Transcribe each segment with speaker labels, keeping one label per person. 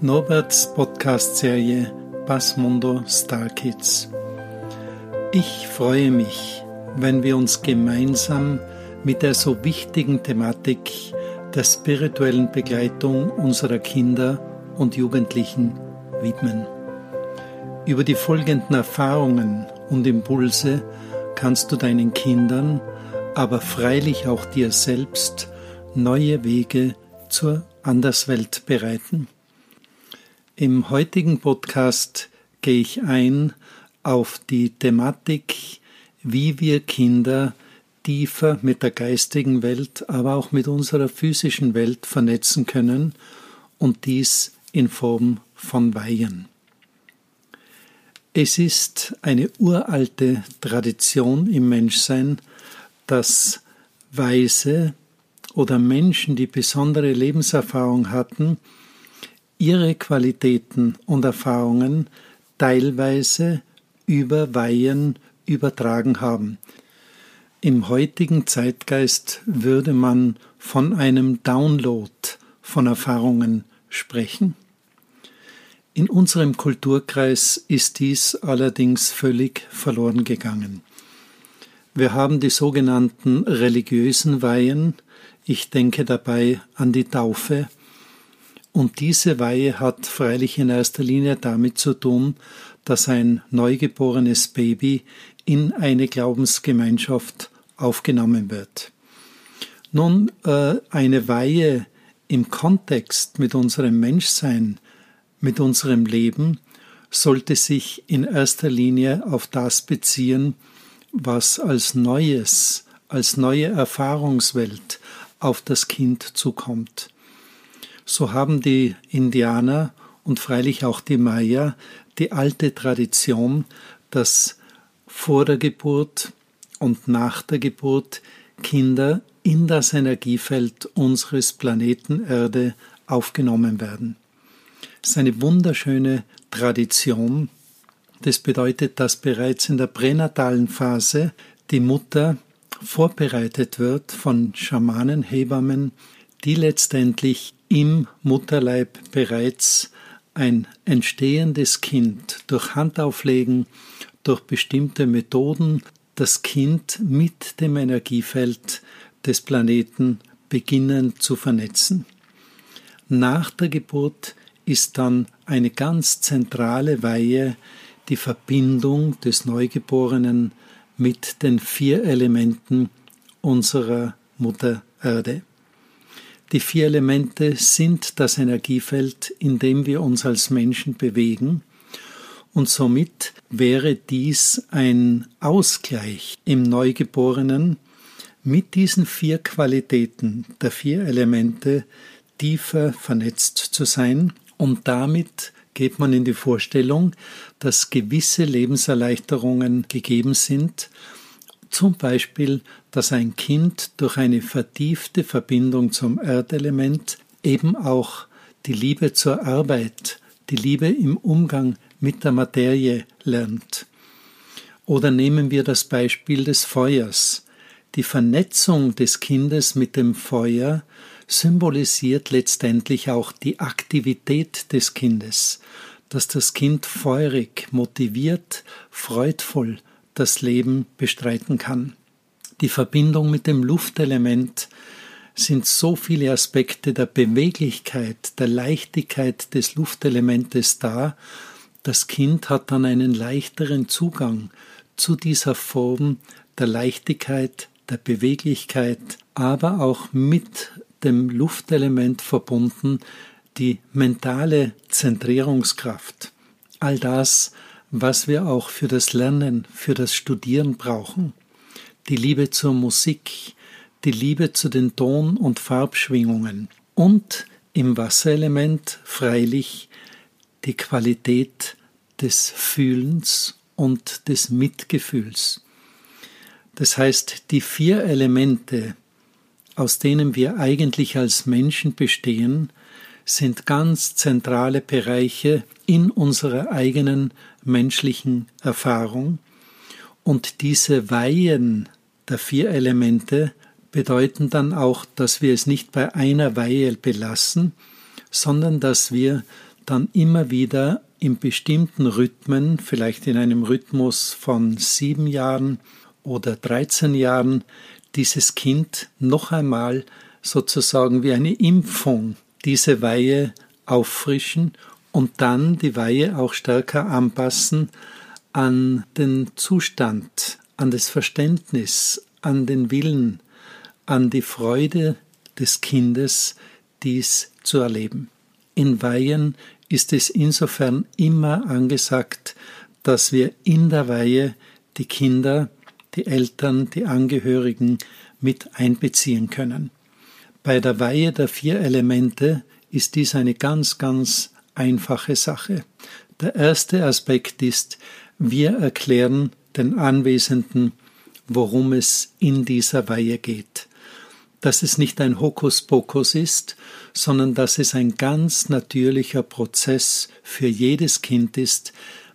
Speaker 1: Norberts Podcast-Serie Passmundo Star Kids. Ich freue mich, wenn wir uns gemeinsam mit der so wichtigen Thematik der spirituellen Begleitung unserer Kinder und Jugendlichen widmen. Über die folgenden Erfahrungen und Impulse kannst du deinen Kindern, aber freilich auch dir selbst neue Wege zur Anderswelt bereiten. Im heutigen Podcast gehe ich ein auf die Thematik, wie wir Kinder tiefer mit der geistigen Welt, aber auch mit unserer physischen Welt vernetzen können und dies in Form von Weihen. Es ist eine uralte Tradition im Menschsein, dass Weise oder Menschen, die besondere Lebenserfahrung hatten, ihre Qualitäten und Erfahrungen teilweise über Weihen übertragen haben. Im heutigen Zeitgeist würde man von einem Download von Erfahrungen sprechen. In unserem Kulturkreis ist dies allerdings völlig verloren gegangen. Wir haben die sogenannten religiösen Weihen, ich denke dabei an die Taufe, und diese Weihe hat freilich in erster Linie damit zu tun, dass ein neugeborenes Baby in eine Glaubensgemeinschaft aufgenommen wird. Nun, äh, eine Weihe im Kontext mit unserem Menschsein, mit unserem Leben, sollte sich in erster Linie auf das beziehen, was als Neues, als neue Erfahrungswelt auf das Kind zukommt so haben die Indianer und freilich auch die Maya die alte Tradition, dass vor der Geburt und nach der Geburt Kinder in das Energiefeld unseres Planeten Erde aufgenommen werden. Es ist eine wunderschöne Tradition. Das bedeutet, dass bereits in der pränatalen Phase die Mutter vorbereitet wird von Schamanen, Hebammen, die letztendlich im Mutterleib bereits ein entstehendes Kind durch Handauflegen, durch bestimmte Methoden das Kind mit dem Energiefeld des Planeten beginnen zu vernetzen. Nach der Geburt ist dann eine ganz zentrale Weihe die Verbindung des Neugeborenen mit den vier Elementen unserer Mutter Erde. Die vier Elemente sind das Energiefeld, in dem wir uns als Menschen bewegen, und somit wäre dies ein Ausgleich im Neugeborenen, mit diesen vier Qualitäten der vier Elemente tiefer vernetzt zu sein. Und damit geht man in die Vorstellung, dass gewisse Lebenserleichterungen gegeben sind zum Beispiel, dass ein Kind durch eine vertiefte Verbindung zum Erdelement eben auch die Liebe zur Arbeit, die Liebe im Umgang mit der Materie lernt. Oder nehmen wir das Beispiel des Feuers. Die Vernetzung des Kindes mit dem Feuer symbolisiert letztendlich auch die Aktivität des Kindes, dass das Kind feurig, motiviert, freudvoll, das Leben bestreiten kann. Die Verbindung mit dem Luftelement sind so viele Aspekte der Beweglichkeit, der Leichtigkeit des Luftelementes da, das Kind hat dann einen leichteren Zugang zu dieser Form der Leichtigkeit, der Beweglichkeit, aber auch mit dem Luftelement verbunden die mentale Zentrierungskraft. All das was wir auch für das Lernen, für das Studieren brauchen. Die Liebe zur Musik, die Liebe zu den Ton- und Farbschwingungen und im Wasserelement freilich die Qualität des Fühlens und des Mitgefühls. Das heißt, die vier Elemente, aus denen wir eigentlich als Menschen bestehen, sind ganz zentrale Bereiche in unserer eigenen menschlichen Erfahrung. Und diese Weihen der vier Elemente bedeuten dann auch, dass wir es nicht bei einer Weihe belassen, sondern dass wir dann immer wieder in bestimmten Rhythmen, vielleicht in einem Rhythmus von sieben Jahren oder 13 Jahren, dieses Kind noch einmal sozusagen wie eine Impfung diese Weihe auffrischen und dann die Weihe auch stärker anpassen an den Zustand, an das Verständnis, an den Willen, an die Freude des Kindes, dies zu erleben. In Weihen ist es insofern immer angesagt, dass wir in der Weihe die Kinder, die Eltern, die Angehörigen mit einbeziehen können. Bei der Weihe der vier Elemente ist dies eine ganz, ganz einfache Sache. Der erste Aspekt ist, wir erklären den Anwesenden, worum es in dieser Weihe geht. Dass es nicht ein Hokuspokus ist, sondern dass es ein ganz natürlicher Prozess für jedes Kind ist,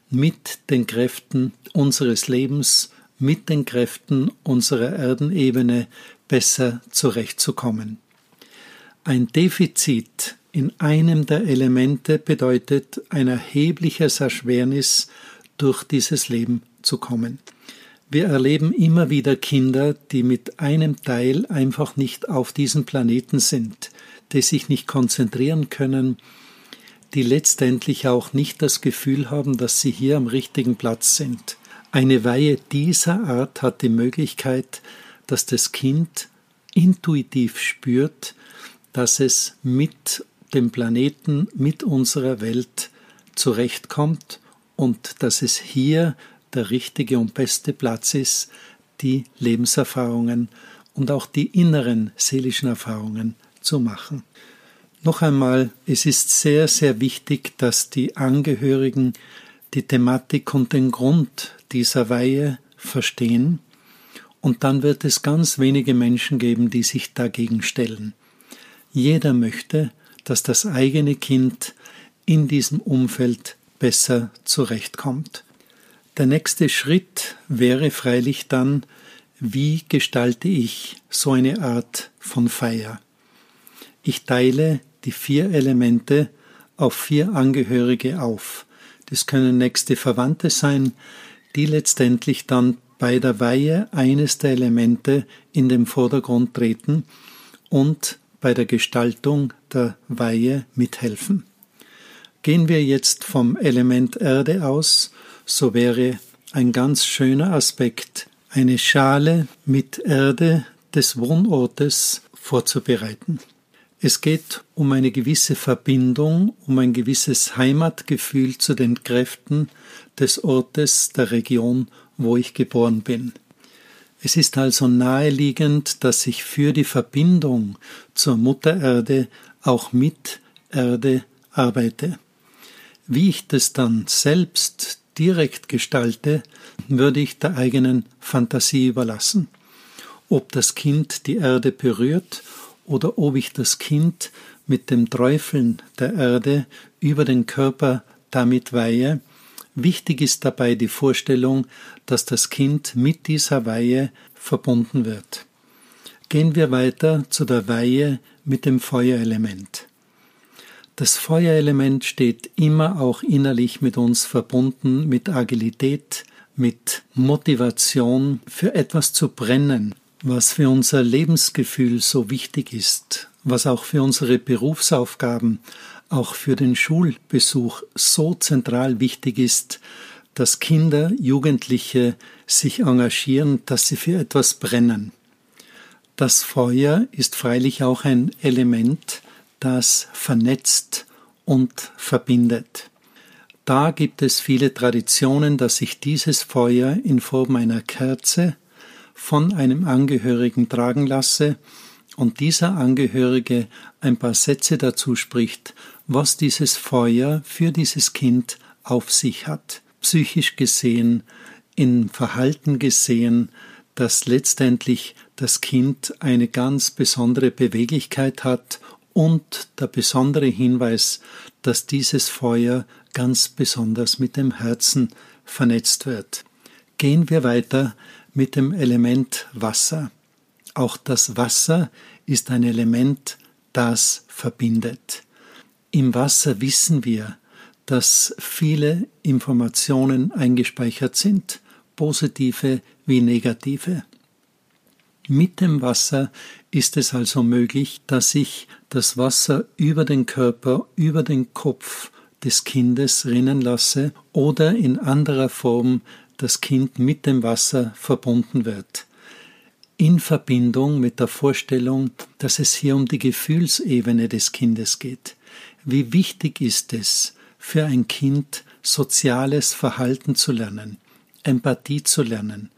Speaker 1: mit den Kräften unseres Lebens, mit den Kräften unserer Erdenebene besser zurechtzukommen. Ein Defizit in einem der Elemente bedeutet ein erhebliches Erschwernis, durch dieses Leben zu kommen. Wir erleben immer wieder Kinder, die mit einem Teil einfach nicht auf diesem Planeten sind, die sich nicht konzentrieren können, die letztendlich auch nicht das Gefühl haben, dass sie hier am richtigen Platz sind. Eine Weihe dieser Art hat die Möglichkeit, dass das Kind intuitiv spürt, dass es mit dem Planeten, mit unserer Welt zurechtkommt und dass es hier der richtige und beste Platz ist, die Lebenserfahrungen und auch die inneren seelischen Erfahrungen zu machen. Noch einmal, es ist sehr, sehr wichtig, dass die Angehörigen die Thematik und den Grund dieser Weihe verstehen, und dann wird es ganz wenige Menschen geben, die sich dagegen stellen. Jeder möchte, dass das eigene Kind in diesem Umfeld besser zurechtkommt. Der nächste Schritt wäre freilich dann, wie gestalte ich so eine Art von Feier? Ich teile die vier Elemente auf vier Angehörige auf. Das können nächste Verwandte sein, die letztendlich dann bei der Weihe eines der Elemente in den Vordergrund treten und bei der Gestaltung der Weihe mithelfen. Gehen wir jetzt vom Element Erde aus, so wäre ein ganz schöner Aspekt, eine Schale mit Erde des Wohnortes vorzubereiten. Es geht um eine gewisse Verbindung, um ein gewisses Heimatgefühl zu den Kräften des Ortes, der Region, wo ich geboren bin. Es ist also naheliegend, dass ich für die Verbindung zur Mutter Erde auch mit Erde arbeite. Wie ich das dann selbst direkt gestalte, würde ich der eigenen Fantasie überlassen. Ob das Kind die Erde berührt oder ob ich das Kind mit dem Träufeln der Erde über den Körper damit weihe. Wichtig ist dabei die Vorstellung, dass das Kind mit dieser Weihe verbunden wird. Gehen wir weiter zu der Weihe mit dem Feuerelement. Das Feuerelement steht immer auch innerlich mit uns verbunden, mit Agilität, mit Motivation für etwas zu brennen, was für unser Lebensgefühl so wichtig ist, was auch für unsere Berufsaufgaben, auch für den Schulbesuch so zentral wichtig ist, dass Kinder, Jugendliche sich engagieren, dass sie für etwas brennen. Das Feuer ist freilich auch ein Element, das vernetzt und verbindet. Da gibt es viele Traditionen, dass sich dieses Feuer in Form einer Kerze von einem Angehörigen tragen lasse und dieser Angehörige ein paar Sätze dazu spricht, was dieses Feuer für dieses Kind auf sich hat, psychisch gesehen, in Verhalten gesehen, dass letztendlich das Kind eine ganz besondere Beweglichkeit hat und der besondere Hinweis, dass dieses Feuer ganz besonders mit dem Herzen vernetzt wird. Gehen wir weiter mit dem Element Wasser. Auch das Wasser ist ein Element, das verbindet. Im Wasser wissen wir, dass viele Informationen eingespeichert sind, positive wie negative. Mit dem Wasser ist es also möglich, dass ich das Wasser über den Körper, über den Kopf des Kindes rinnen lasse oder in anderer Form das Kind mit dem Wasser verbunden wird. In Verbindung mit der Vorstellung, dass es hier um die Gefühlsebene des Kindes geht. Wie wichtig ist es für ein Kind, soziales Verhalten zu lernen, Empathie zu lernen,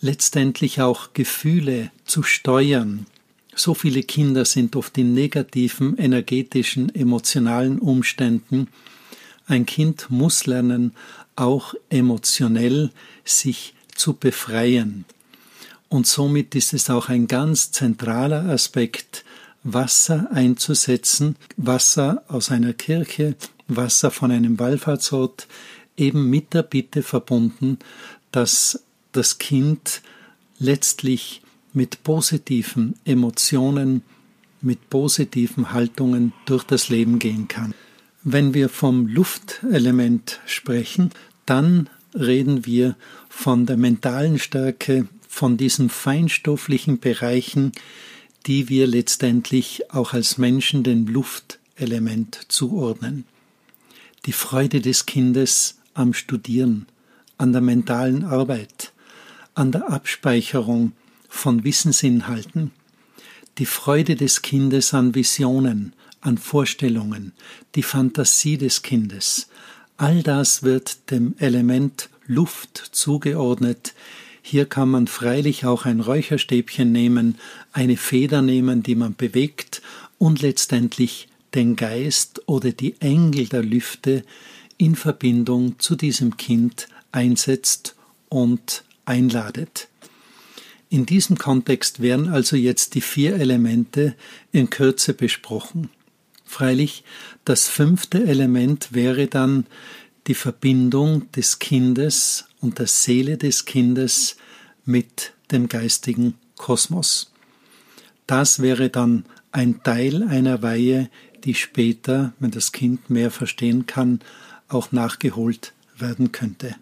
Speaker 1: letztendlich auch Gefühle zu steuern. So viele Kinder sind oft in negativen, energetischen, emotionalen Umständen. Ein Kind muss lernen, auch emotionell sich zu befreien. Und somit ist es auch ein ganz zentraler Aspekt, Wasser einzusetzen, Wasser aus einer Kirche, Wasser von einem Wallfahrtsort, eben mit der Bitte verbunden, dass das Kind letztlich mit positiven Emotionen, mit positiven Haltungen durch das Leben gehen kann. Wenn wir vom Luftelement sprechen, dann reden wir von der mentalen Stärke, von diesen feinstofflichen Bereichen, die wir letztendlich auch als Menschen dem Luftelement zuordnen. Die Freude des Kindes am Studieren, an der mentalen Arbeit, an der Abspeicherung von Wissensinhalten, die Freude des Kindes an Visionen, an Vorstellungen, die Fantasie des Kindes, all das wird dem Element Luft zugeordnet. Hier kann man freilich auch ein Räucherstäbchen nehmen, eine Feder nehmen, die man bewegt und letztendlich den Geist oder die Engel der Lüfte in Verbindung zu diesem Kind einsetzt und einladet. In diesem Kontext werden also jetzt die vier Elemente in Kürze besprochen. Freilich, das fünfte Element wäre dann die Verbindung des Kindes und der Seele des Kindes mit dem geistigen Kosmos. Das wäre dann ein Teil einer Weihe, die später, wenn das Kind mehr verstehen kann, auch nachgeholt werden könnte.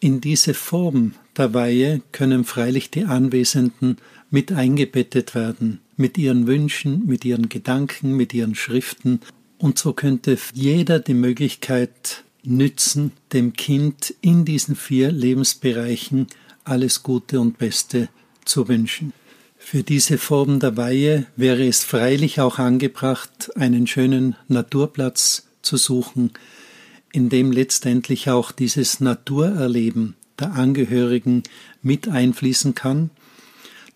Speaker 1: In diese Form der Weihe können freilich die Anwesenden mit eingebettet werden, mit ihren Wünschen, mit ihren Gedanken, mit ihren Schriften, und so könnte jeder die Möglichkeit nützen, dem Kind in diesen vier Lebensbereichen alles Gute und Beste zu wünschen. Für diese Form der Weihe wäre es freilich auch angebracht, einen schönen Naturplatz zu suchen, in dem letztendlich auch dieses Naturerleben der Angehörigen mit einfließen kann,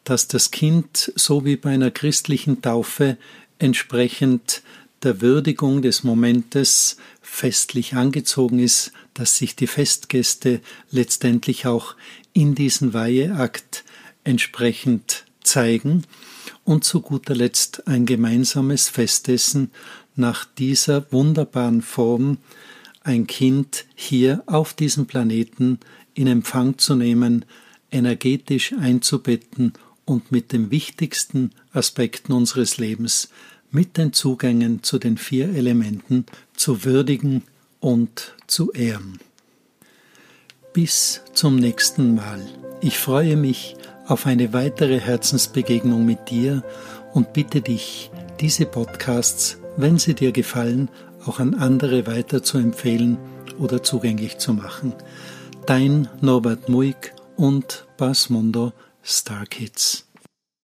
Speaker 1: dass das Kind, so wie bei einer christlichen Taufe, entsprechend der Würdigung des Momentes festlich angezogen ist, dass sich die Festgäste letztendlich auch in diesen Weiheakt entsprechend zeigen und zu guter Letzt ein gemeinsames Festessen nach dieser wunderbaren Form ein Kind hier auf diesem Planeten in Empfang zu nehmen, energetisch einzubetten und mit den wichtigsten Aspekten unseres Lebens, mit den Zugängen zu den vier Elementen zu würdigen und zu ehren. Bis zum nächsten Mal. Ich freue mich auf eine weitere Herzensbegegnung mit dir und bitte dich, diese Podcasts, wenn sie dir gefallen, auch an andere weiter zu empfehlen oder zugänglich zu machen. Dein Norbert Muig und Basmundo Star Kids.